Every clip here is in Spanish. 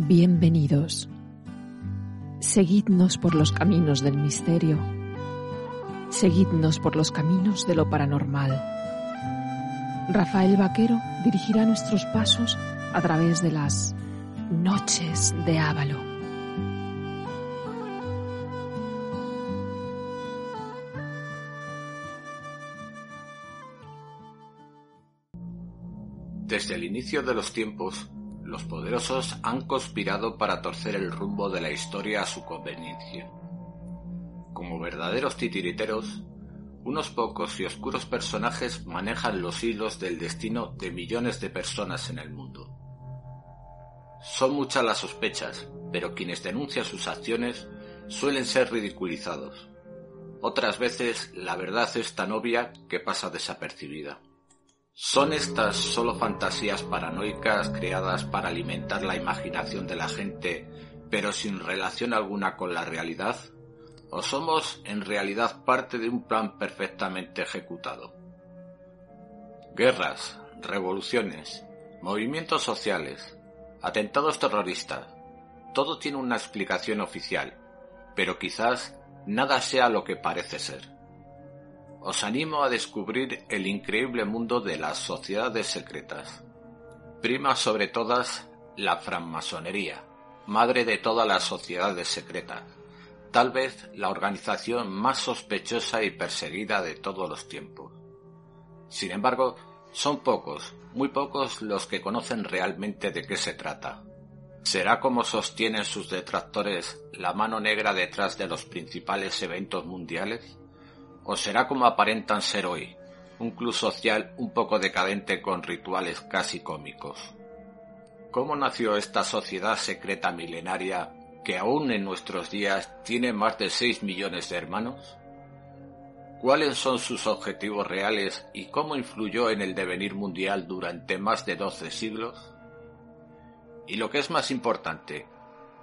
Bienvenidos. Seguidnos por los caminos del misterio. Seguidnos por los caminos de lo paranormal. Rafael Vaquero dirigirá nuestros pasos a través de las noches de Ávalo. Desde el inicio de los tiempos, los poderosos han conspirado para torcer el rumbo de la historia a su conveniencia. Como verdaderos titiriteros, unos pocos y oscuros personajes manejan los hilos del destino de millones de personas en el mundo. Son muchas las sospechas, pero quienes denuncian sus acciones suelen ser ridiculizados. Otras veces la verdad es tan obvia que pasa desapercibida. ¿Son estas solo fantasías paranoicas creadas para alimentar la imaginación de la gente, pero sin relación alguna con la realidad? ¿O somos en realidad parte de un plan perfectamente ejecutado? Guerras, revoluciones, movimientos sociales, atentados terroristas, todo tiene una explicación oficial, pero quizás nada sea lo que parece ser os animo a descubrir el increíble mundo de las sociedades secretas. Prima sobre todas la francmasonería, madre de todas las sociedades secretas, tal vez la organización más sospechosa y perseguida de todos los tiempos. Sin embargo, son pocos, muy pocos los que conocen realmente de qué se trata. ¿Será como sostienen sus detractores la mano negra detrás de los principales eventos mundiales? ¿O será como aparentan ser hoy, un club social un poco decadente con rituales casi cómicos? ¿Cómo nació esta sociedad secreta milenaria que aún en nuestros días tiene más de 6 millones de hermanos? ¿Cuáles son sus objetivos reales y cómo influyó en el devenir mundial durante más de 12 siglos? Y lo que es más importante,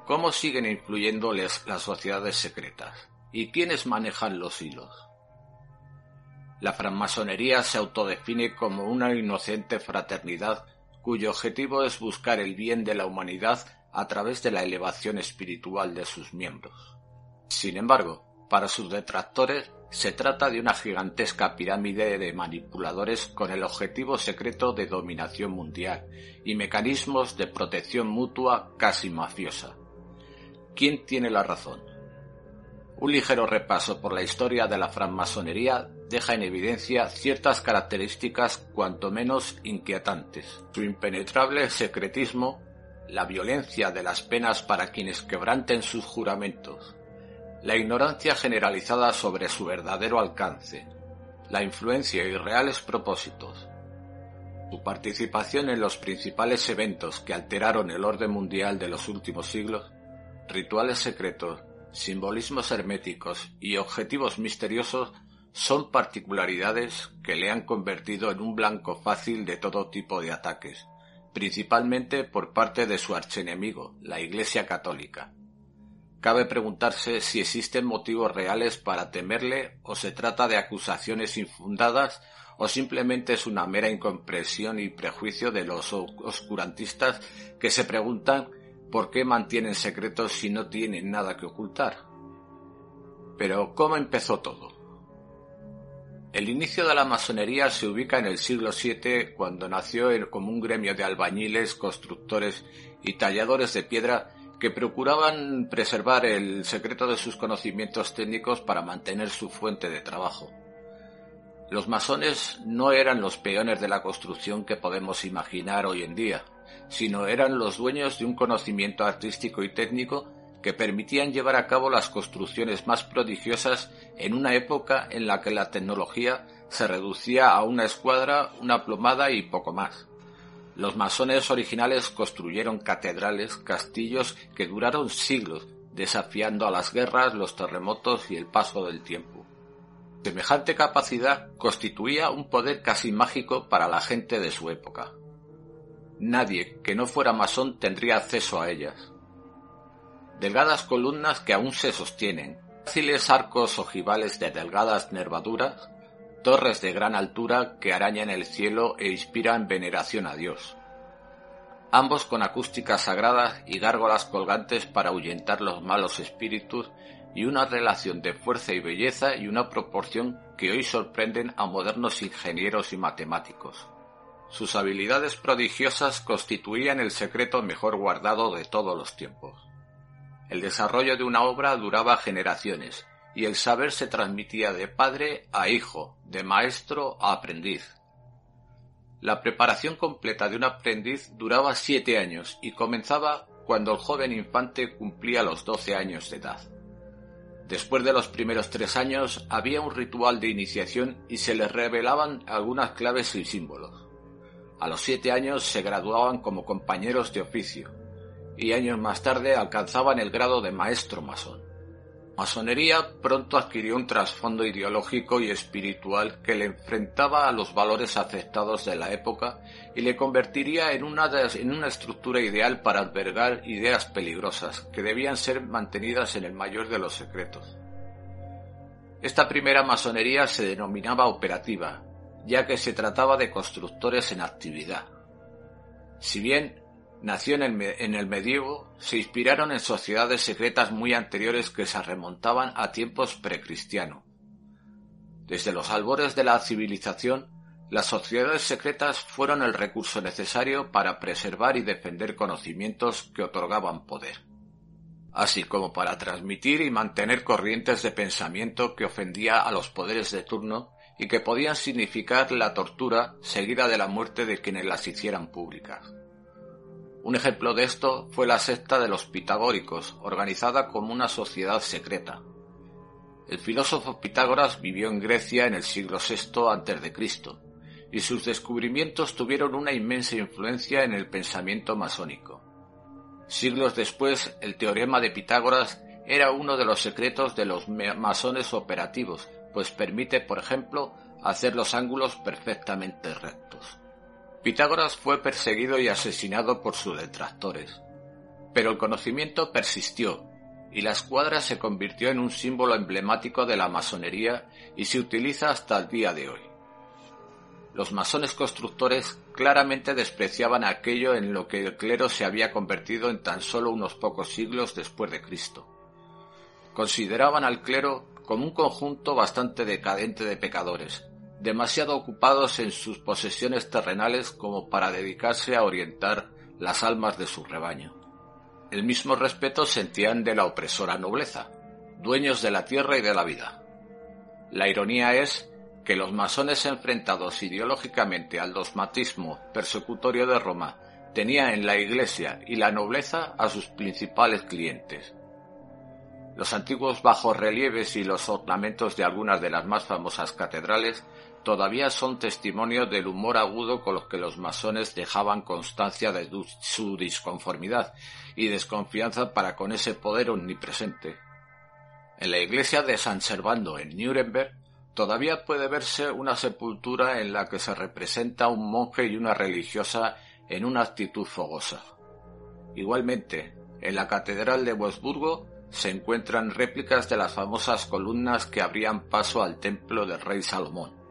¿cómo siguen influyendo las sociedades secretas? ¿Y quiénes manejan los hilos? La francmasonería se autodefine como una inocente fraternidad cuyo objetivo es buscar el bien de la humanidad a través de la elevación espiritual de sus miembros. Sin embargo, para sus detractores se trata de una gigantesca pirámide de manipuladores con el objetivo secreto de dominación mundial y mecanismos de protección mutua casi mafiosa. ¿Quién tiene la razón? Un ligero repaso por la historia de la francmasonería deja en evidencia ciertas características cuanto menos inquietantes. Su impenetrable secretismo, la violencia de las penas para quienes quebranten sus juramentos, la ignorancia generalizada sobre su verdadero alcance, la influencia y reales propósitos, su participación en los principales eventos que alteraron el orden mundial de los últimos siglos, rituales secretos, simbolismos herméticos y objetivos misteriosos son particularidades que le han convertido en un blanco fácil de todo tipo de ataques, principalmente por parte de su archenemigo, la Iglesia Católica. Cabe preguntarse si existen motivos reales para temerle o se trata de acusaciones infundadas o simplemente es una mera incomprensión y prejuicio de los oscurantistas que se preguntan ¿Por qué mantienen secretos si no tienen nada que ocultar? Pero, ¿cómo empezó todo? El inicio de la masonería se ubica en el siglo VII, cuando nació como un gremio de albañiles, constructores y talladores de piedra que procuraban preservar el secreto de sus conocimientos técnicos para mantener su fuente de trabajo. Los masones no eran los peones de la construcción que podemos imaginar hoy en día sino eran los dueños de un conocimiento artístico y técnico que permitían llevar a cabo las construcciones más prodigiosas en una época en la que la tecnología se reducía a una escuadra, una plomada y poco más. Los masones originales construyeron catedrales, castillos que duraron siglos, desafiando a las guerras, los terremotos y el paso del tiempo. Semejante capacidad constituía un poder casi mágico para la gente de su época. Nadie que no fuera masón tendría acceso a ellas. Delgadas columnas que aún se sostienen, fáciles arcos ojivales de delgadas nervaduras, torres de gran altura que arañan el cielo e inspiran veneración a Dios. Ambos con acústicas sagradas y gárgolas colgantes para ahuyentar los malos espíritus y una relación de fuerza y belleza y una proporción que hoy sorprenden a modernos ingenieros y matemáticos. Sus habilidades prodigiosas constituían el secreto mejor guardado de todos los tiempos. El desarrollo de una obra duraba generaciones, y el saber se transmitía de padre a hijo, de maestro a aprendiz. La preparación completa de un aprendiz duraba siete años y comenzaba cuando el joven infante cumplía los doce años de edad. Después de los primeros tres años había un ritual de iniciación y se les revelaban algunas claves y símbolos. A los siete años se graduaban como compañeros de oficio y años más tarde alcanzaban el grado de maestro masón. Masonería pronto adquirió un trasfondo ideológico y espiritual que le enfrentaba a los valores aceptados de la época y le convertiría en una, en una estructura ideal para albergar ideas peligrosas que debían ser mantenidas en el mayor de los secretos. Esta primera masonería se denominaba operativa, ya que se trataba de constructores en actividad. Si bien nació en el, medievo, se inspiraron en sociedades secretas muy anteriores que se remontaban a tiempos precristianos. Desde los albores de la civilización, las sociedades secretas fueron el recurso necesario para preservar y defender conocimientos que otorgaban poder, así como para transmitir y mantener corrientes de pensamiento que ofendía a los poderes de turno y que podían significar la tortura seguida de la muerte de quienes las hicieran públicas. Un ejemplo de esto fue la secta de los pitagóricos, organizada como una sociedad secreta. El filósofo Pitágoras vivió en Grecia en el siglo VI a.C., y sus descubrimientos tuvieron una inmensa influencia en el pensamiento masónico. Siglos después, el teorema de Pitágoras era uno de los secretos de los masones operativos, pues permite, por ejemplo, hacer los ángulos perfectamente rectos. Pitágoras fue perseguido y asesinado por sus detractores, pero el conocimiento persistió y la escuadra se convirtió en un símbolo emblemático de la masonería y se utiliza hasta el día de hoy. Los masones constructores claramente despreciaban aquello en lo que el clero se había convertido en tan solo unos pocos siglos después de Cristo. Consideraban al clero como un conjunto bastante decadente de pecadores, demasiado ocupados en sus posesiones terrenales como para dedicarse a orientar las almas de su rebaño. El mismo respeto sentían de la opresora nobleza, dueños de la tierra y de la vida. La ironía es que los masones enfrentados ideológicamente al dogmatismo persecutorio de Roma tenían en la Iglesia y la nobleza a sus principales clientes. Los antiguos bajorrelieves y los ornamentos de algunas de las más famosas catedrales todavía son testimonio del humor agudo con los que los masones dejaban constancia de su disconformidad y desconfianza para con ese poder omnipresente. En la iglesia de San Servando en Nuremberg todavía puede verse una sepultura en la que se representa un monje y una religiosa en una actitud fogosa. Igualmente, en la Catedral de Wurzburgo se encuentran réplicas de las famosas columnas que abrían paso al templo del rey Salomón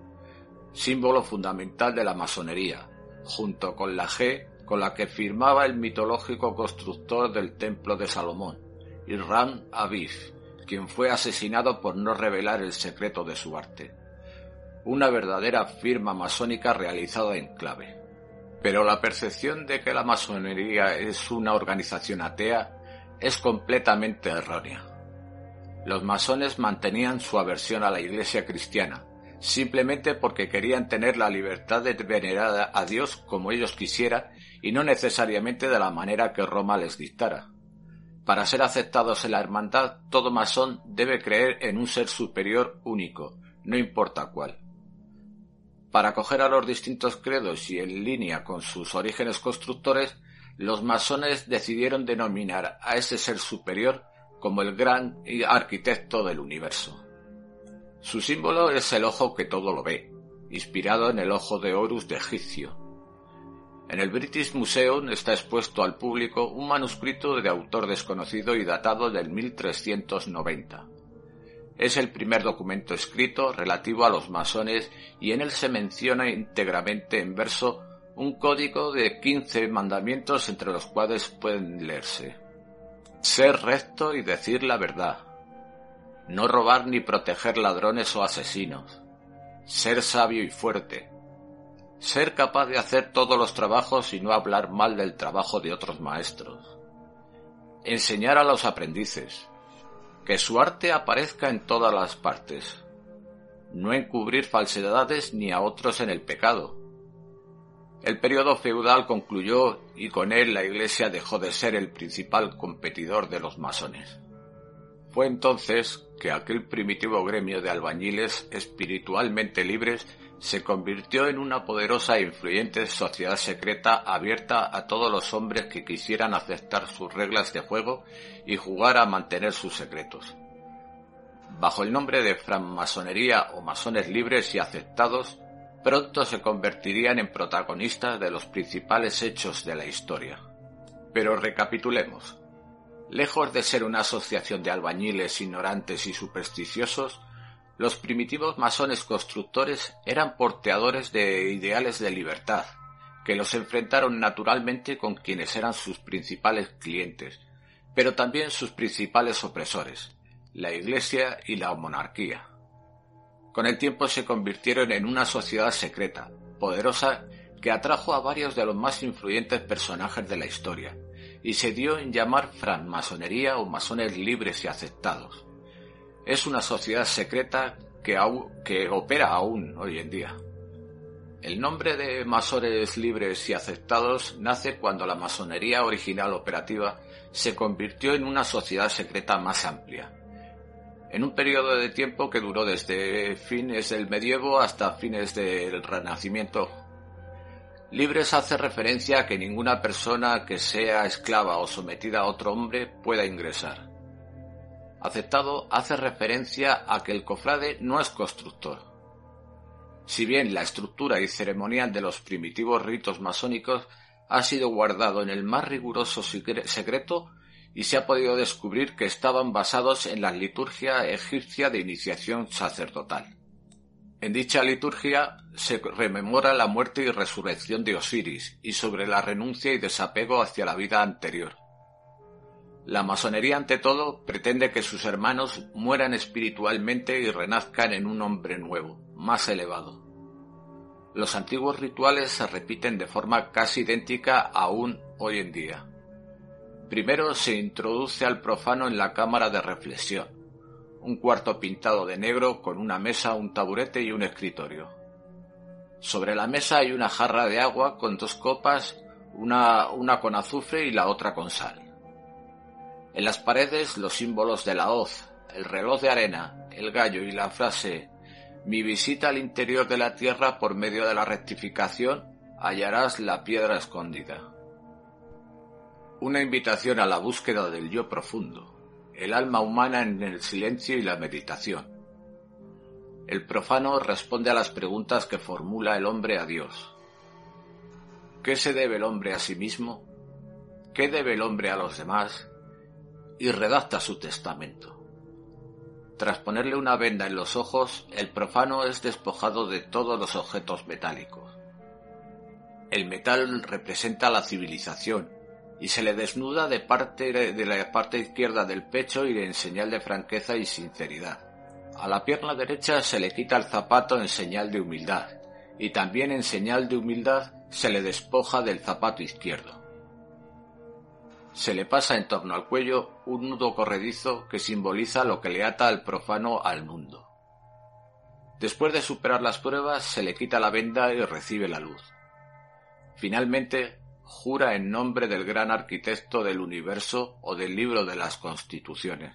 símbolo fundamental de la masonería, junto con la G con la que firmaba el mitológico constructor del Templo de Salomón, Irram Aviv, quien fue asesinado por no revelar el secreto de su arte. Una verdadera firma masónica realizada en clave. Pero la percepción de que la masonería es una organización atea es completamente errónea. Los masones mantenían su aversión a la Iglesia cristiana, simplemente porque querían tener la libertad de venerar a Dios como ellos quisieran y no necesariamente de la manera que Roma les dictara. Para ser aceptados en la hermandad, todo masón debe creer en un ser superior único, no importa cuál. Para acoger a los distintos credos y en línea con sus orígenes constructores, los masones decidieron denominar a ese ser superior como el gran arquitecto del universo. Su símbolo es el ojo que todo lo ve, inspirado en el ojo de Horus de Egipcio. En el British Museum está expuesto al público un manuscrito de autor desconocido y datado del 1390. Es el primer documento escrito relativo a los masones y en él se menciona íntegramente en verso un código de quince mandamientos entre los cuales pueden leerse. Ser recto y decir la verdad. No robar ni proteger ladrones o asesinos. Ser sabio y fuerte. Ser capaz de hacer todos los trabajos y no hablar mal del trabajo de otros maestros. Enseñar a los aprendices que su arte aparezca en todas las partes, no encubrir falsedades ni a otros en el pecado. El periodo feudal concluyó y con él la Iglesia dejó de ser el principal competidor de los masones. Fue entonces que aquel primitivo gremio de albañiles espiritualmente libres se convirtió en una poderosa e influyente sociedad secreta abierta a todos los hombres que quisieran aceptar sus reglas de juego y jugar a mantener sus secretos. Bajo el nombre de francmasonería o masones libres y aceptados, pronto se convertirían en protagonistas de los principales hechos de la historia. Pero recapitulemos. Lejos de ser una asociación de albañiles ignorantes y supersticiosos, los primitivos masones constructores eran porteadores de ideales de libertad, que los enfrentaron naturalmente con quienes eran sus principales clientes, pero también sus principales opresores, la Iglesia y la monarquía. Con el tiempo se convirtieron en una sociedad secreta, poderosa, que atrajo a varios de los más influyentes personajes de la historia, y se dio en llamar francmasonería o masones libres y aceptados es una sociedad secreta que, que opera aún hoy en día. El nombre de masones libres y aceptados nace cuando la masonería original operativa se convirtió en una sociedad secreta más amplia, en un periodo de tiempo que duró desde fines del medievo hasta fines del renacimiento. Libres hace referencia a que ninguna persona que sea esclava o sometida a otro hombre pueda ingresar aceptado hace referencia a que el cofrade no es constructor. Si bien la estructura y ceremonial de los primitivos ritos masónicos ha sido guardado en el más riguroso secreto y se ha podido descubrir que estaban basados en la liturgia egipcia de iniciación sacerdotal. En dicha liturgia se rememora la muerte y resurrección de Osiris y sobre la renuncia y desapego hacia la vida anterior. La masonería, ante todo, pretende que sus hermanos mueran espiritualmente y renazcan en un hombre nuevo, más elevado. Los antiguos rituales se repiten de forma casi idéntica aún hoy en día. Primero se introduce al profano en la cámara de reflexión, un cuarto pintado de negro con una mesa, un taburete y un escritorio. Sobre la mesa hay una jarra de agua con dos copas, una, con azufre y la otra con sal. En las paredes los símbolos de la hoz, el reloj de arena, el gallo y la frase Mi visita al interior de la tierra por medio de la rectificación hallarás la piedra escondida. Una invitación a la búsqueda del yo profundo, el alma humana en el silencio y la meditación. El profano responde a las preguntas que formula el hombre a Dios. ¿Qué se debe el hombre a sí mismo? ¿Qué debe el hombre a los demás? y redacta su testamento. Tras ponerle una venda en los ojos, el profano es despojado de todos los objetos metálicos. El metal representa la civilización y se le desnuda de, parte de la parte izquierda del pecho y en señal de franqueza y sinceridad. A la pierna derecha se le quita el zapato en señal de humildad y también en señal de humildad se le despoja del zapato izquierdo se le pasa en torno al cuello un nudo corredizo que simboliza lo que le ata al profano al mundo. Después de superar las pruebas, se le quita la venda y recibe la luz. Finalmente, jura en nombre del gran arquitecto del universo o del libro de las constituciones.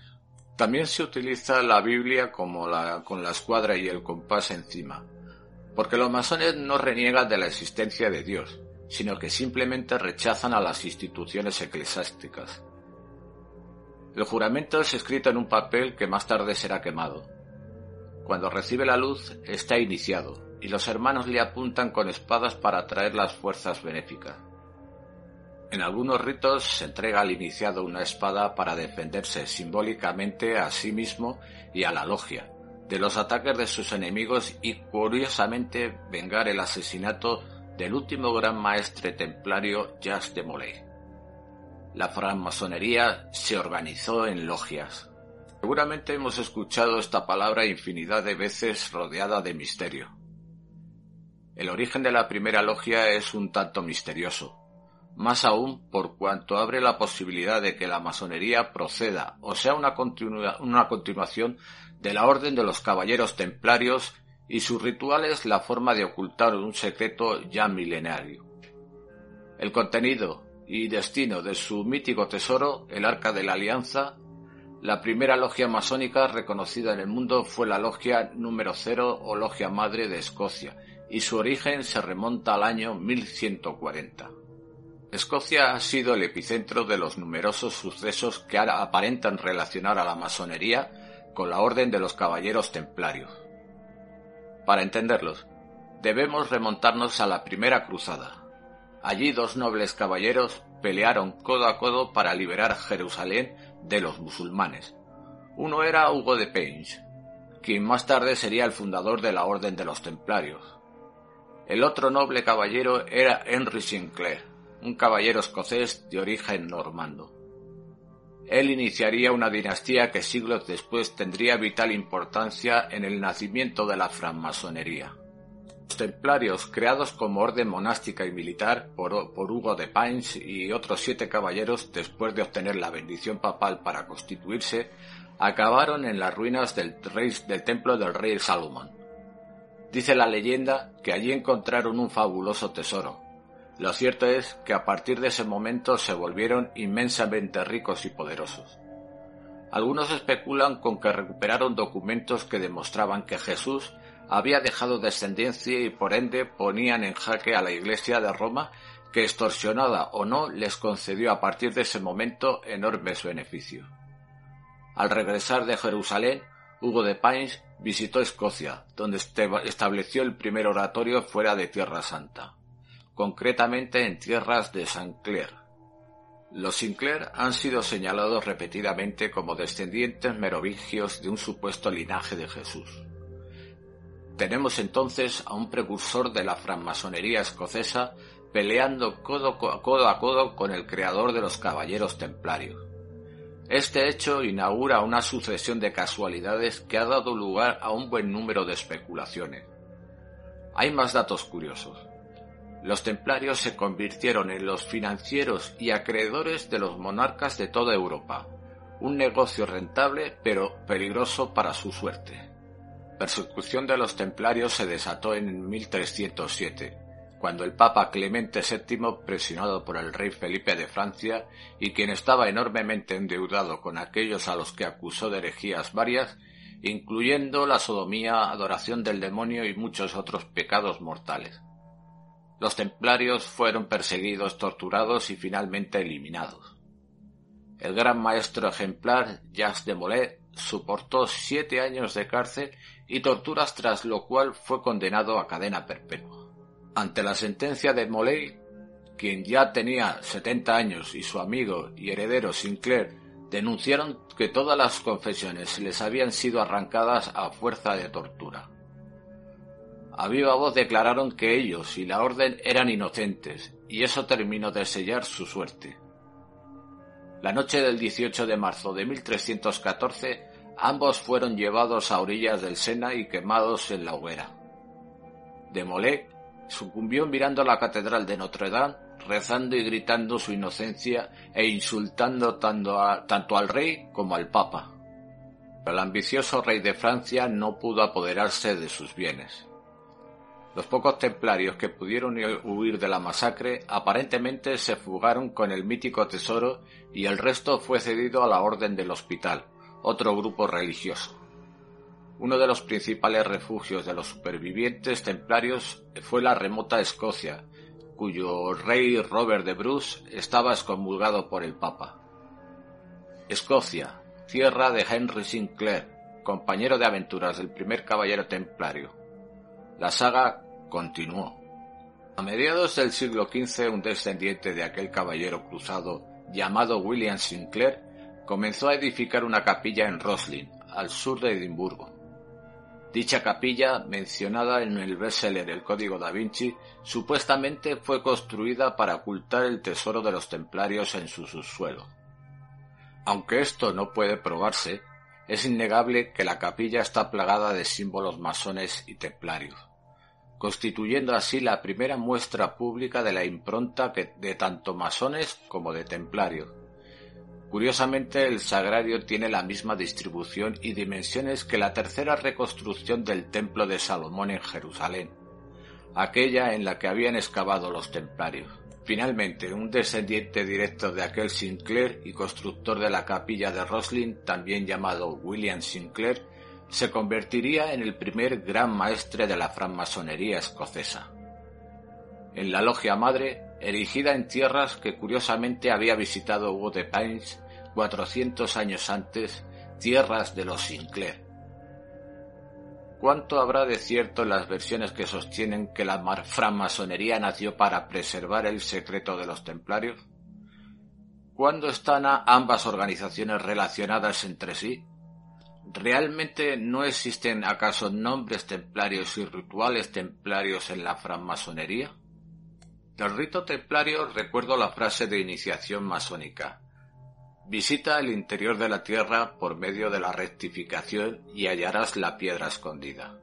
También se utiliza la Biblia como la, con la escuadra y el compás encima, porque los masones no reniegan de la existencia de Dios, sino que simplemente rechazan a las instituciones eclesiásticas. El juramento es escrito en un papel que más tarde será quemado. Cuando recibe la luz está iniciado, y los hermanos le apuntan con espadas para atraer las fuerzas benéficas. En algunos ritos se entrega al iniciado una espada para defenderse simbólicamente a sí mismo y a la logia de los ataques de sus enemigos y curiosamente vengar el asesinato del último gran maestre templario Jacques de Molay. La francmasonería se organizó en logias. Seguramente hemos escuchado esta palabra infinidad de veces rodeada de misterio. El origen de la primera logia es un tanto misterioso, más aún por cuanto abre la posibilidad de que la masonería proceda o sea una, continuación de la Orden de los Caballeros Templarios y sus rituales la forma de ocultar un secreto ya milenario. El contenido y destino de su mítico tesoro, el Arca de la Alianza, la primera logia masónica reconocida en el mundo fue la Logia número cero o Logia Madre de Escocia, y su origen se remonta al año 1140. Escocia ha sido el epicentro de los numerosos sucesos que aparentan relacionar a la masonería con la Orden de los Caballeros Templarios. Para entenderlos, debemos remontarnos a la primera cruzada. Allí dos nobles caballeros pelearon codo a codo para liberar Jerusalén de los musulmanes. Uno era Hugo de Paynes, quien más tarde sería el fundador de la Orden de los Templarios. El otro noble caballero era Henry Sinclair, un caballero escocés de origen normando. Él iniciaría una dinastía que siglos después tendría vital importancia en el nacimiento de la francmasonería. Los templarios, creados como orden monástica y militar por, Hugo de Pines y otros siete caballeros después de obtener la bendición papal para constituirse, acabaron en las ruinas del, del templo del rey Salomón. Dice la leyenda que allí encontraron un fabuloso tesoro, lo cierto es que a partir de ese momento se volvieron inmensamente ricos y poderosos. Algunos especulan con que recuperaron documentos que demostraban que Jesús había dejado descendencia y por ende ponían en jaque a la Iglesia de Roma que extorsionada o no les concedió a partir de ese momento enormes beneficios. Al regresar de Jerusalén, Hugo de Pines visitó Escocia, donde estableció el primer oratorio fuera de Tierra Santa concretamente en tierras de Saint-Clair. Los Sinclair han sido señalados repetidamente como descendientes merovingios de un supuesto linaje de Jesús. Tenemos entonces a un precursor de la francmasonería escocesa peleando codo, codo a codo con el creador de los caballeros templarios. Este hecho inaugura una sucesión de casualidades que ha dado lugar a un buen número de especulaciones. Hay más datos curiosos. Los templarios se convirtieron en los financieros y acreedores de los monarcas de toda Europa, un negocio rentable pero peligroso para su suerte. Persecución de los templarios se desató en 1307, cuando el Papa Clemente VII, presionado por el rey Felipe de Francia y quien estaba enormemente endeudado con aquellos a los que acusó de herejías varias, incluyendo la sodomía, adoración del demonio y muchos otros pecados mortales, los templarios fueron perseguidos, torturados y finalmente eliminados. El gran maestro ejemplar, Jacques de Molay, soportó siete años de cárcel y torturas tras lo cual fue condenado a cadena perpetua. Ante la sentencia de Molay, quien ya tenía setenta años y su amigo y heredero Sinclair denunciaron que todas las confesiones les habían sido arrancadas a fuerza de tortura. A viva voz declararon que ellos y la orden eran inocentes, y eso terminó de sellar su suerte. La noche del 18 de marzo de 1314, ambos fueron llevados a orillas del Sena y quemados en la hoguera. Demolé sucumbió mirando la catedral de Notre Dame, rezando y gritando su inocencia e insultando tanto al rey como al papa. Pero el ambicioso rey de Francia no pudo apoderarse de sus bienes. Los pocos templarios que pudieron huir de la masacre aparentemente se fugaron con el mítico tesoro y el resto fue cedido a la Orden del Hospital, otro grupo religioso. Uno de los principales refugios de los supervivientes templarios fue la remota Escocia, cuyo rey Robert de Bruce estaba excomulgado por el Papa. Escocia, tierra de Henry Sinclair, compañero de aventuras del primer caballero templario. La saga continuó. A mediados del siglo XV, un descendiente de aquel caballero cruzado, llamado William Sinclair, comenzó a edificar una capilla en Roslin, al sur de Edimburgo. Dicha capilla, mencionada en el bestseller El Código da Vinci, supuestamente fue construida para ocultar el tesoro de los templarios en su subsuelo. Aunque esto no puede probarse, es innegable que la capilla está plagada de símbolos masones y templarios, constituyendo así la primera muestra pública de la impronta de tanto masones como de templarios, Curiosamente, el sagrario tiene la misma distribución y dimensiones que la tercera reconstrucción del Templo de Salomón en Jerusalén, aquella en la que habían excavado los templarios. Finalmente, un descendiente directo de aquel Sinclair y constructor de la capilla de Roslin, también llamado William Sinclair, se convertiría en el primer gran maestre de la francmasonería escocesa. En la logia madre erigida en tierras que curiosamente había visitado Hugo de Paynes 400 años antes, tierras de los Sinclair. ¿Cuánto habrá de cierto en las versiones que sostienen que la francmasonería nació para preservar el secreto de los templarios? ¿Cuándo están ambas organizaciones relacionadas entre sí? ¿Realmente no existen acaso nombres templarios y rituales templarios en la francmasonería? Del rito templario recuerdo la frase de iniciación masónica. Visita el interior de la tierra por medio de la rectificación y hallarás la piedra escondida.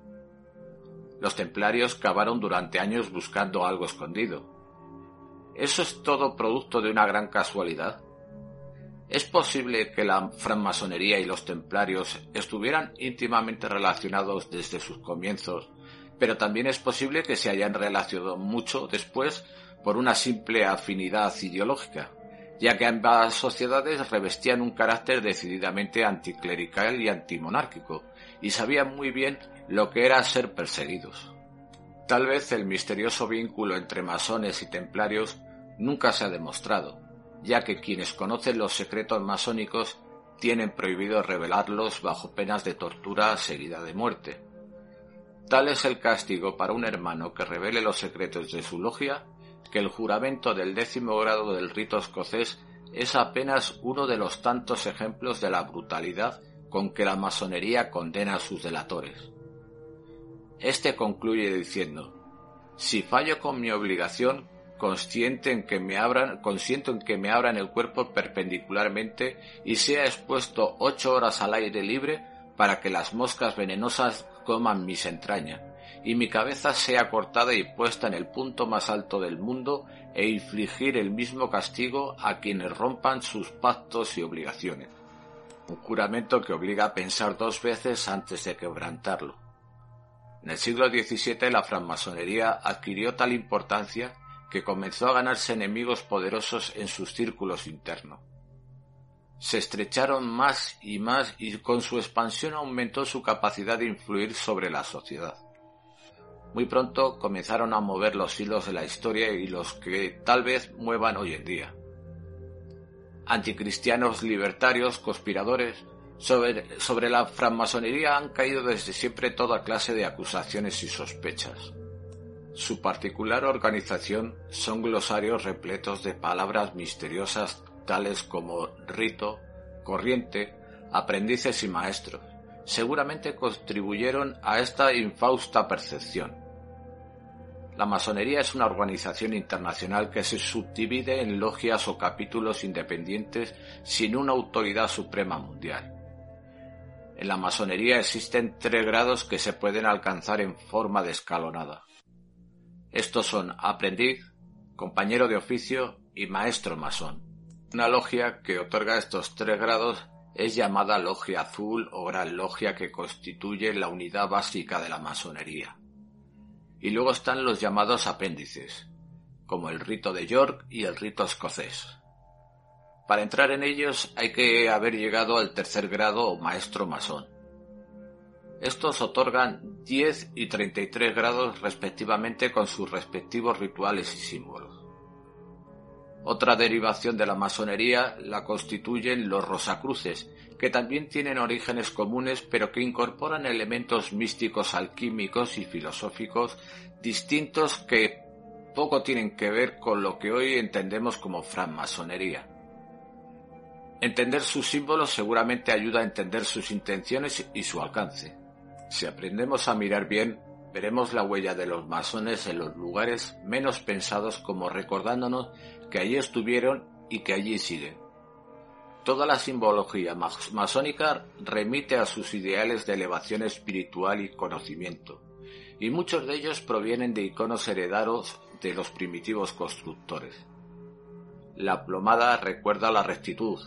Los templarios cavaron durante años buscando algo escondido. ¿Eso es todo producto de una gran casualidad? ¿Es posible que la francmasonería y los templarios estuvieran íntimamente relacionados desde sus comienzos, pero también es posible que se hayan relacionado mucho después por una simple afinidad ideológica, ya que ambas sociedades revestían un carácter decididamente anticlerical y antimonárquico, y sabían muy bien lo que era ser perseguidos. Tal vez el misterioso vínculo entre masones y templarios nunca se ha demostrado, ya que quienes conocen los secretos masónicos tienen prohibido revelarlos bajo penas de tortura seguida de muerte. Tal es el castigo para un hermano que revele los secretos de su logia que el juramento del décimo grado del rito escocés es apenas uno de los tantos ejemplos de la brutalidad con que la masonería condena a sus delatores. Este concluye diciendo Si fallo con mi obligación, consciente en que me abran, consiento en que me abran el cuerpo perpendicularmente y sea expuesto ocho horas al aire libre para que las moscas venenosas coman mis entrañas y mi cabeza sea cortada y puesta en el punto más alto del mundo e infligir el mismo castigo a quienes rompan sus pactos y obligaciones. Un juramento que obliga a pensar dos veces antes de quebrantarlo. En el siglo XVII la francmasonería adquirió tal importancia que comenzó a ganarse enemigos poderosos en sus círculos internos. Se estrecharon más y más y con su expansión aumentó su capacidad de influir sobre la sociedad. Muy pronto comenzaron a mover los hilos de la historia y los que tal vez muevan hoy en día. Anticristianos libertarios, conspiradores, sobre, sobre, la francmasonería han caído desde siempre toda clase de acusaciones y sospechas. Su particular organización son glosarios repletos de palabras misteriosas tales como rito, corriente, aprendices y maestros. Seguramente contribuyeron a esta infausta percepción. La masonería es una organización internacional que se subdivide en logias o capítulos independientes sin una autoridad suprema mundial. En la masonería existen tres grados que se pueden alcanzar en forma de escalonada. Estos son aprendiz, compañero de oficio y maestro masón. Una logia que otorga estos tres grados es llamada logia azul o gran logia que constituye la unidad básica de la masonería. Y luego están los llamados apéndices, como el rito de York y el rito escocés. Para entrar en ellos hay que haber llegado al tercer grado o maestro masón. Estos otorgan 10 y 33 grados respectivamente con sus respectivos rituales y símbolos. Otra derivación de la masonería la constituyen los rosacruces, que también tienen orígenes comunes pero que incorporan elementos místicos, alquímicos y filosóficos distintos que poco tienen que ver con lo que hoy entendemos como francmasonería. Entender sus símbolos seguramente ayuda a entender sus intenciones y su alcance. Si aprendemos a mirar bien, veremos la huella de los masones en los lugares menos pensados como recordándonos que allí estuvieron y que allí siguen. Toda la simbología masónica remite a sus ideales de elevación espiritual y conocimiento, y muchos de ellos provienen de iconos heredados de los primitivos constructores. La plomada recuerda la rectitud,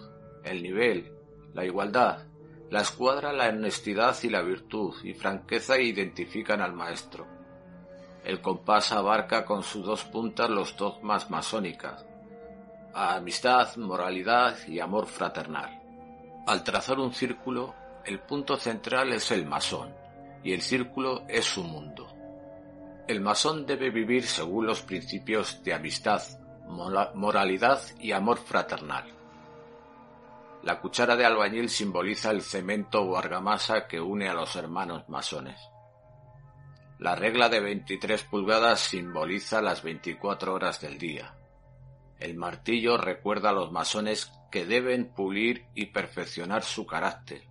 el nivel, la igualdad, la escuadra la honestidad y la virtud, y franqueza identifican al maestro. El compás abarca con sus dos puntas los dogmas masónicas, amistad, moralidad y amor fraternal. Al trazar un círculo, el punto central es el masón, y el círculo es su mundo. El masón debe vivir según los principios de amistad, moralidad y amor fraternal. La cuchara de albañil simboliza el cemento o argamasa que une a los hermanos masones. La regla de 23 pulgadas simboliza las 24 horas del día. El martillo recuerda a los masones que deben pulir y perfeccionar su carácter.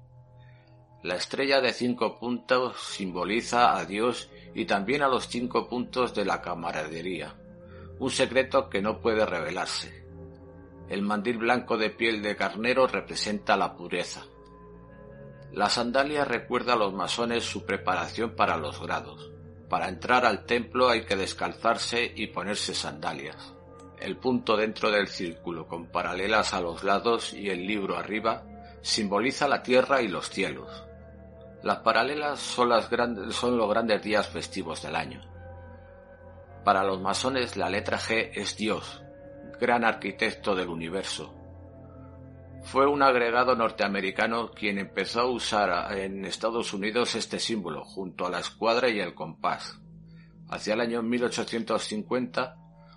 La estrella de cinco puntos simboliza a Dios y también a los cinco puntos de la camaradería, un secreto que no puede revelarse. El mandil blanco de piel de carnero representa la pureza. La sandalia recuerda a los masones su preparación para los grados. Para entrar al templo hay que descalzarse y ponerse sandalias. El punto dentro del círculo con paralelas a los lados y el libro arriba simboliza la tierra y los cielos. Las paralelas son, son los grandes días festivos del año. Para los masones la letra G es Dios, gran arquitecto del universo. Fue un agregado norteamericano quien empezó a usar en Estados Unidos este símbolo junto a la escuadra y el compás. Hacia el año 1850,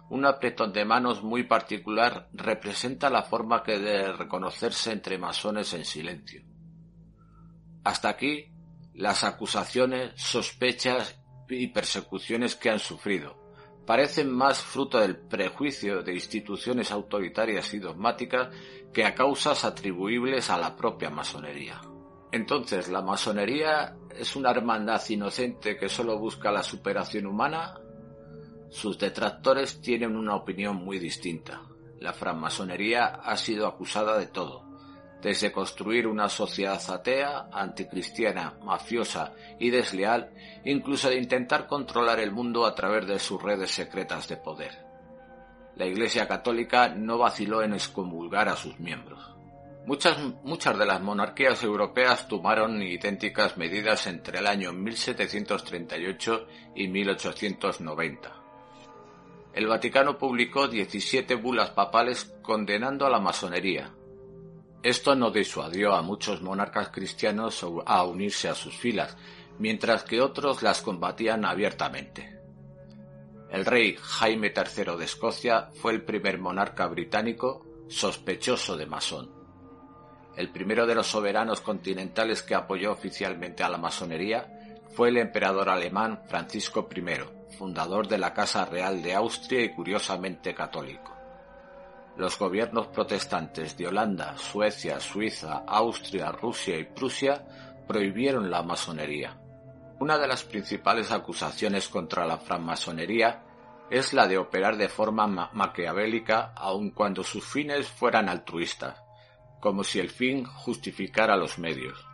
un apretón de manos muy particular representa la forma que de reconocerse entre masones en silencio. Hasta aquí las acusaciones, sospechas y persecuciones que han sufrido, parecen más fruto del prejuicio de instituciones autoritarias y dogmáticas que a causas atribuibles a la propia masonería. Entonces, ¿la masonería es una hermandad inocente que solo busca la superación humana? Sus detractores tienen una opinión muy distinta. La francmasonería ha sido acusada de todo, desde construir una sociedad atea, anticristiana, mafiosa y desleal, incluso de intentar controlar el mundo a través de sus redes secretas de poder. La Iglesia Católica no vaciló en excomulgar a sus miembros. Muchas, muchas de las monarquías europeas tomaron idénticas medidas entre el año 1738 y 1890. El Vaticano publicó 17 bulas papales condenando a la masonería, esto no disuadió a muchos monarcas cristianos a unirse a sus filas, mientras que otros las combatían abiertamente. El rey Jaime III de Escocia fue el primer monarca británico sospechoso de masón. El primero de los soberanos continentales que apoyó oficialmente a la masonería fue el emperador alemán Francisco I, fundador de la Casa Real de Austria y curiosamente católico. Los gobiernos protestantes de Holanda, Suecia, Suiza, Austria, Rusia y Prusia prohibieron la masonería. Una de las principales acusaciones contra la francmasonería es la de operar de forma maquiavélica aun cuando sus fines fueran altruistas, como si el fin justificara los medios.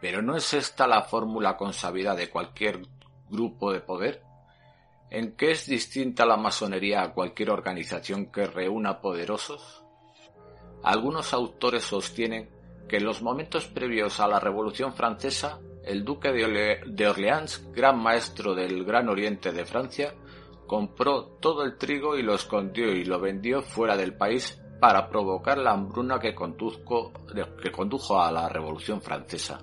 Pero ¿no es esta la fórmula consabida de cualquier grupo de poder? ¿En qué es distinta la masonería a cualquier organización que reúna poderosos? Algunos autores sostienen que en los momentos previos a la Revolución Francesa, el duque de, Orleans, gran maestro del Gran Oriente de Francia, compró todo el trigo y lo escondió y lo vendió fuera del país para provocar la hambruna que, que condujo a la Revolución Francesa.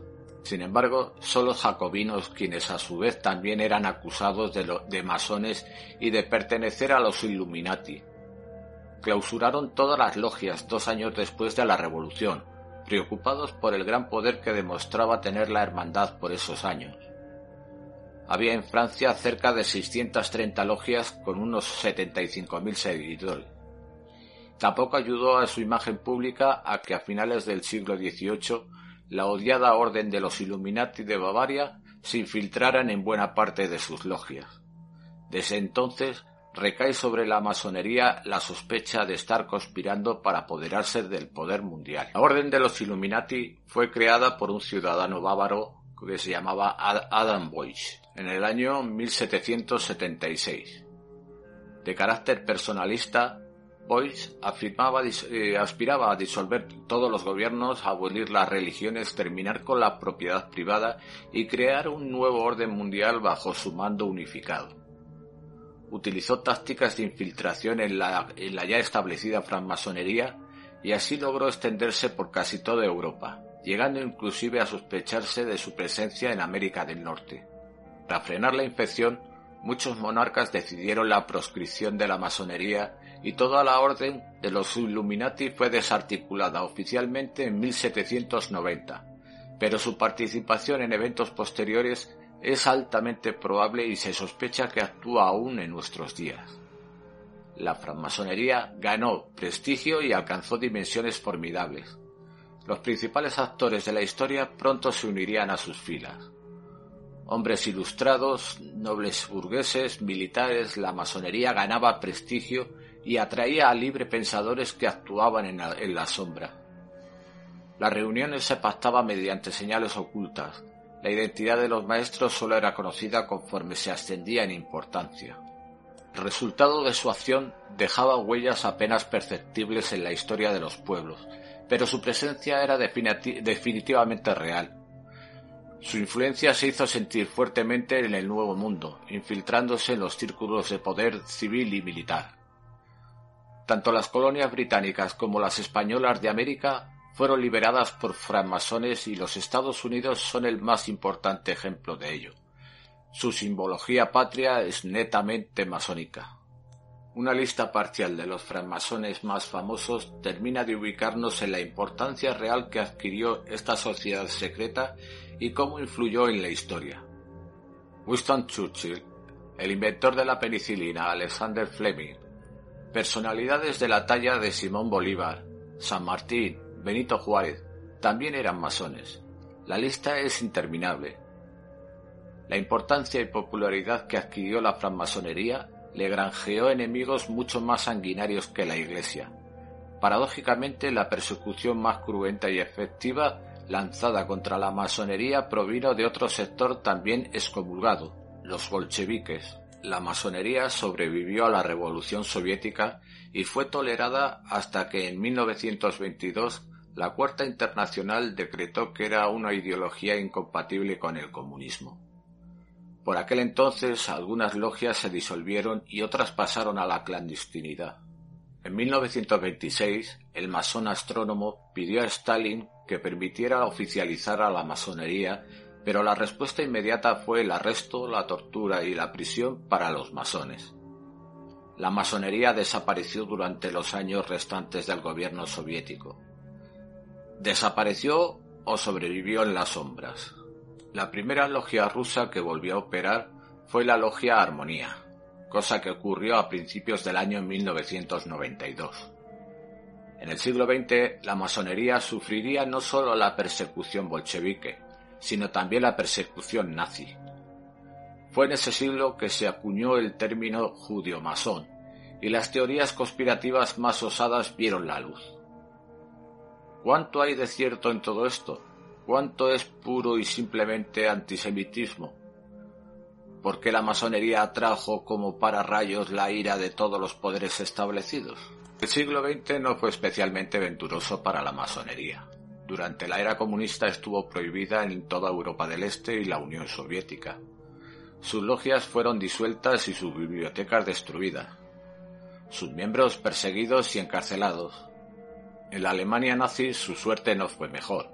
Sin embargo, son los jacobinos quienes a su vez también eran acusados de, de masones y de pertenecer a los Illuminati. Clausuraron todas las logias dos años después de la Revolución, preocupados por el gran poder que demostraba tener la hermandad por esos años. Había en Francia cerca de 630 logias con unos 75.000 seguidores. Tampoco ayudó a su imagen pública a que a finales del siglo XVIII la odiada orden de los Illuminati de Bavaria se infiltraran en buena parte de sus logias. Desde entonces recae sobre la masonería la sospecha de estar conspirando para apoderarse del poder mundial. La orden de los Illuminati fue creada por un ciudadano bávaro que se llamaba Adam Boyce en el año 1776. De carácter personalista, Boyce afirmaba, eh, aspiraba a disolver todos los gobiernos, abolir las religiones, terminar con la propiedad privada y crear un nuevo orden mundial bajo su mando unificado. Utilizó tácticas de infiltración en la, en la ya establecida francmasonería y así logró extenderse por casi toda Europa, llegando inclusive a sospecharse de su presencia en América del Norte. Para frenar la infección, muchos monarcas decidieron la proscripción de la masonería y toda la orden de los Illuminati fue desarticulada oficialmente en 1790, pero su participación en eventos posteriores es altamente probable y se sospecha que actúa aún en nuestros días. La francmasonería ganó prestigio y alcanzó dimensiones formidables. Los principales actores de la historia pronto se unirían a sus filas hombres ilustrados, nobles burgueses, militares, la masonería ganaba prestigio y atraía a libre pensadores que actuaban en la, sombra. Las reuniones se pactaban mediante señales ocultas. La identidad de los maestros solo era conocida conforme se ascendía en importancia. El resultado de su acción dejaba huellas apenas perceptibles en la historia de los pueblos, pero su presencia era definitivamente real su influencia se hizo sentir fuertemente en el Nuevo Mundo, infiltrándose en los círculos de poder civil y militar. Tanto las colonias británicas como las españolas de América fueron liberadas por francmasones y los Estados Unidos son el más importante ejemplo de ello. Su simbología patria es netamente masónica. Una lista parcial de los francmasones más famosos termina de ubicarnos en la importancia real que adquirió esta sociedad secreta y cómo influyó en la historia. Winston Churchill, el inventor de la penicilina Alexander Fleming, personalidades de la talla de Simón Bolívar, San Martín, Benito Juárez, también eran masones. La lista es interminable. La importancia y popularidad que adquirió la francmasonería le granjeó enemigos mucho más sanguinarios que la Iglesia. Paradójicamente, la persecución más cruenta y efectiva lanzada contra la masonería provino de otro sector también excomulgado, los bolcheviques. La masonería sobrevivió a la Revolución Soviética y fue tolerada hasta que en 1922 la Cuarta Internacional decretó que era una ideología incompatible con el comunismo. Por aquel entonces algunas logias se disolvieron y otras pasaron a la clandestinidad. En 1926, el masón astrónomo pidió a Stalin que permitiera oficializar a la masonería, pero la respuesta inmediata fue el arresto, la tortura y la prisión para los masones. La masonería desapareció durante los años restantes del gobierno soviético. Desapareció o sobrevivió en las sombras. La primera logia rusa que volvió a operar fue la logia Armonía, cosa que ocurrió a principios del año 1992. En el siglo XX, la masonería sufriría no solo la persecución bolchevique, sino también la persecución nazi. Fue en ese siglo que se acuñó el término judío-masón, y las teorías conspirativas más osadas vieron la luz. ¿Cuánto hay de cierto en todo esto? ¿Cuánto es puro y simplemente antisemitismo? ¿Por qué la masonería atrajo como para rayos la ira de todos los poderes establecidos? El siglo XX no fue especialmente venturoso para la masonería. Durante la era comunista estuvo prohibida en toda Europa del Este y la Unión Soviética. Sus logias fueron disueltas y sus bibliotecas destruidas. Sus miembros perseguidos y encarcelados. En la Alemania nazi su suerte no fue mejor.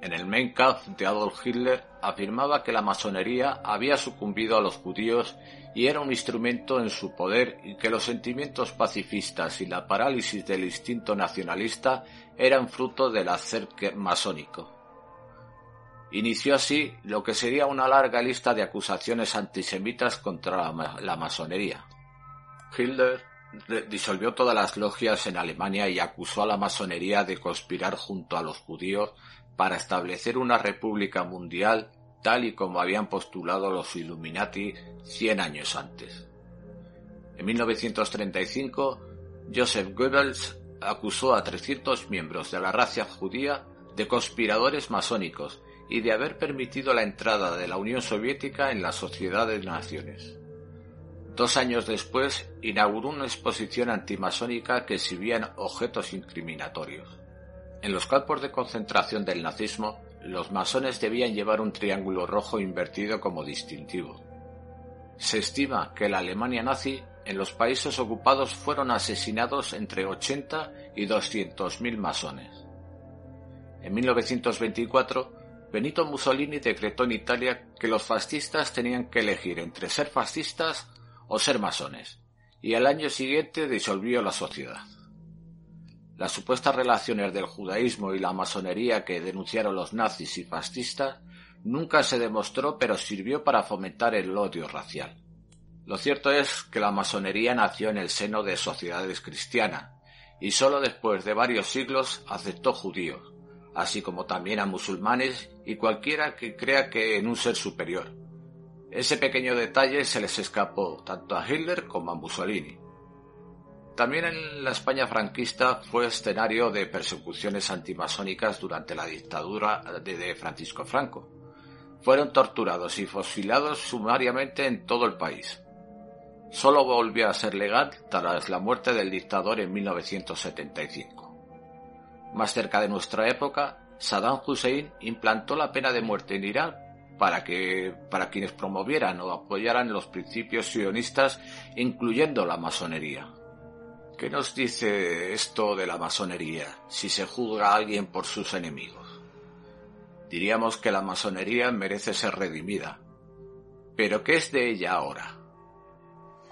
En el Mein Kampf de Adolf Hitler afirmaba que la masonería había sucumbido a los judíos y era un instrumento en su poder y que los sentimientos pacifistas y la parálisis del instinto nacionalista eran fruto del acerque masónico. Inició así lo que sería una larga lista de acusaciones antisemitas contra la, masonería. Hitler disolvió todas las logias en Alemania y acusó a la masonería de conspirar junto a los judíos para establecer una república mundial tal y como habían postulado los Illuminati cien años antes. En 1935, Joseph Goebbels acusó a 300 miembros de la raza judía de conspiradores masónicos y de haber permitido la entrada de la Unión Soviética en la Sociedad de Naciones. Dos años después inauguró una exposición antimasónica que exhibía objetos incriminatorios. En los campos de concentración del nazismo, los masones debían llevar un triángulo rojo invertido como distintivo. Se estima que la Alemania nazi en los países ocupados fueron asesinados entre 80 y 200 mil masones. En 1924, Benito Mussolini decretó en Italia que los fascistas tenían que elegir entre ser fascistas o ser masones, y al año siguiente disolvió la sociedad. Las supuestas relaciones del judaísmo y la masonería que denunciaron los nazis y fascistas nunca se demostró pero sirvió para fomentar el odio racial. Lo cierto es que la masonería nació en el seno de sociedades cristianas y sólo después de varios siglos aceptó judíos, así como también a musulmanes y cualquiera que crea que en un ser superior. Ese pequeño detalle se les escapó tanto a Hitler como a Mussolini. También en la España franquista fue escenario de persecuciones antimasónicas durante la dictadura de Francisco Franco. Fueron torturados y fusilados sumariamente en todo el país. Solo volvió a ser legal tras la muerte del dictador en 1975. Más cerca de nuestra época, Saddam Hussein implantó la pena de muerte en Irán para que para quienes promovieran o apoyaran los principios sionistas, incluyendo la masonería. ¿Qué nos dice esto de la masonería si se juzga a alguien por sus enemigos? Diríamos que la masonería merece ser redimida. Pero ¿qué es de ella ahora?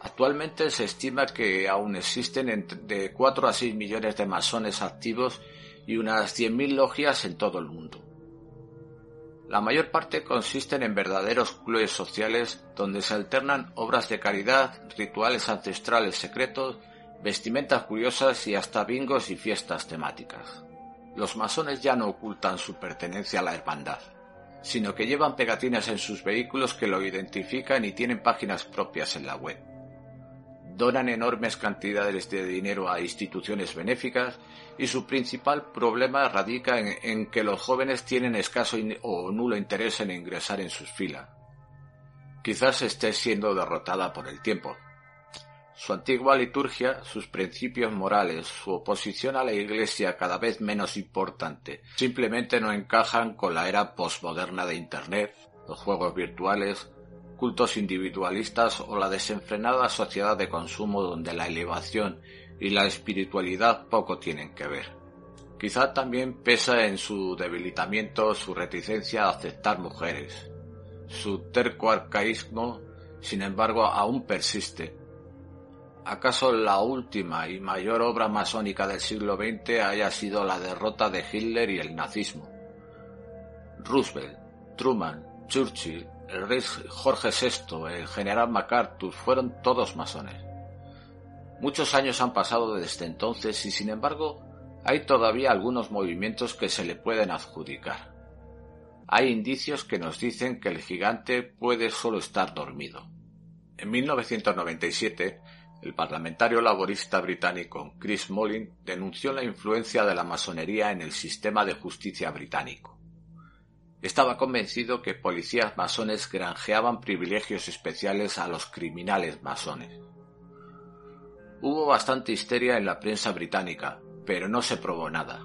Actualmente se estima que aún existen de 4 a 6 millones de masones activos y unas 100.000 logias en todo el mundo. La mayor parte consisten en verdaderos clubes sociales donde se alternan obras de caridad, rituales ancestrales secretos, vestimentas curiosas y hasta bingos y fiestas temáticas. Los masones ya no ocultan su pertenencia a la hermandad, sino que llevan pegatinas en sus vehículos que lo identifican y tienen páginas propias en la web donan enormes cantidades de dinero a instituciones benéficas y su principal problema radica en, que los jóvenes tienen escaso o nulo interés en ingresar en sus filas. Quizás esté siendo derrotada por el tiempo. Su antigua liturgia, sus principios morales, su oposición a la Iglesia cada vez menos importante, simplemente no encajan con la era postmoderna de Internet, los juegos virtuales, cultos individualistas o la desenfrenada sociedad de consumo donde la elevación y la espiritualidad poco tienen que ver. Quizá también pesa en su debilitamiento su reticencia a aceptar mujeres. Su terco arcaísmo, sin embargo, aún persiste. ¿Acaso la última y mayor obra masónica del siglo XX haya sido la derrota de Hitler y el nazismo? Roosevelt, Truman, Churchill, el rey Jorge VI, el general MacArthur, fueron todos masones. Muchos años han pasado desde entonces y sin embargo hay todavía algunos movimientos que se le pueden adjudicar. Hay indicios que nos dicen que el gigante puede solo estar dormido. En 1997, el parlamentario laborista británico Chris Mullin denunció la influencia de la masonería en el sistema de justicia británico. Estaba convencido que policías masones granjeaban privilegios especiales a los criminales masones. Hubo bastante histeria en la prensa británica, pero no se probó nada.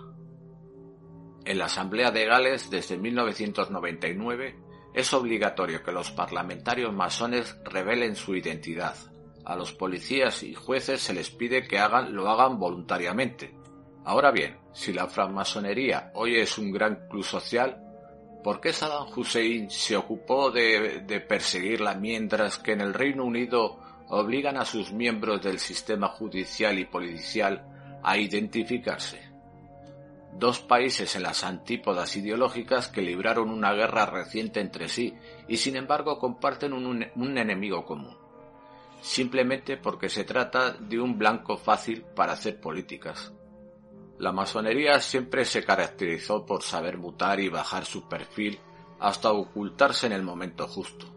En la Asamblea de Gales desde 1999 es obligatorio que los parlamentarios masones revelen su identidad. A los policías y jueces se les pide que hagan, lo hagan voluntariamente. Ahora bien, si la francmasonería hoy es un gran club social, ¿Por qué Saddam Hussein se ocupó de, perseguirla mientras que en el Reino Unido obligan a sus miembros del sistema judicial y policial a identificarse? Dos países en las antípodas ideológicas que libraron una guerra reciente entre sí y sin embargo comparten un enemigo común simplemente porque se trata de un blanco fácil para hacer políticas. La masonería siempre se caracterizó por saber mutar y bajar su perfil hasta ocultarse en el momento justo.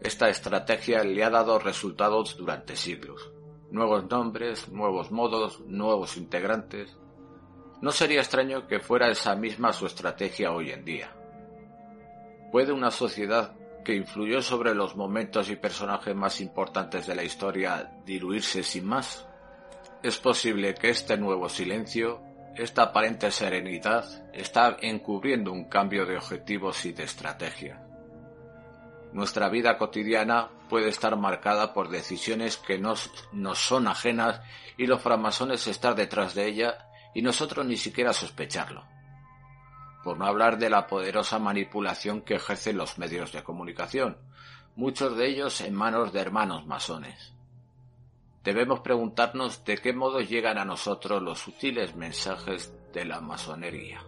Esta estrategia le ha dado resultados durante siglos. Nuevos nombres, nuevos modos, nuevos integrantes. No sería extraño que fuera esa misma su estrategia hoy en día. ¿Puede una sociedad que influyó sobre los momentos y personajes más importantes de la historia diluirse sin más? Es posible que este nuevo silencio, esta aparente serenidad, está encubriendo un cambio de objetivos y de estrategia. Nuestra vida cotidiana puede estar marcada por decisiones que nos, nos son ajenas y los framasones estar detrás de ella y nosotros ni siquiera sospecharlo. Por no hablar de la poderosa manipulación que ejercen los medios de comunicación, muchos de ellos en manos de hermanos masones debemos preguntarnos de qué modo llegan a nosotros los sutiles mensajes de la masonería.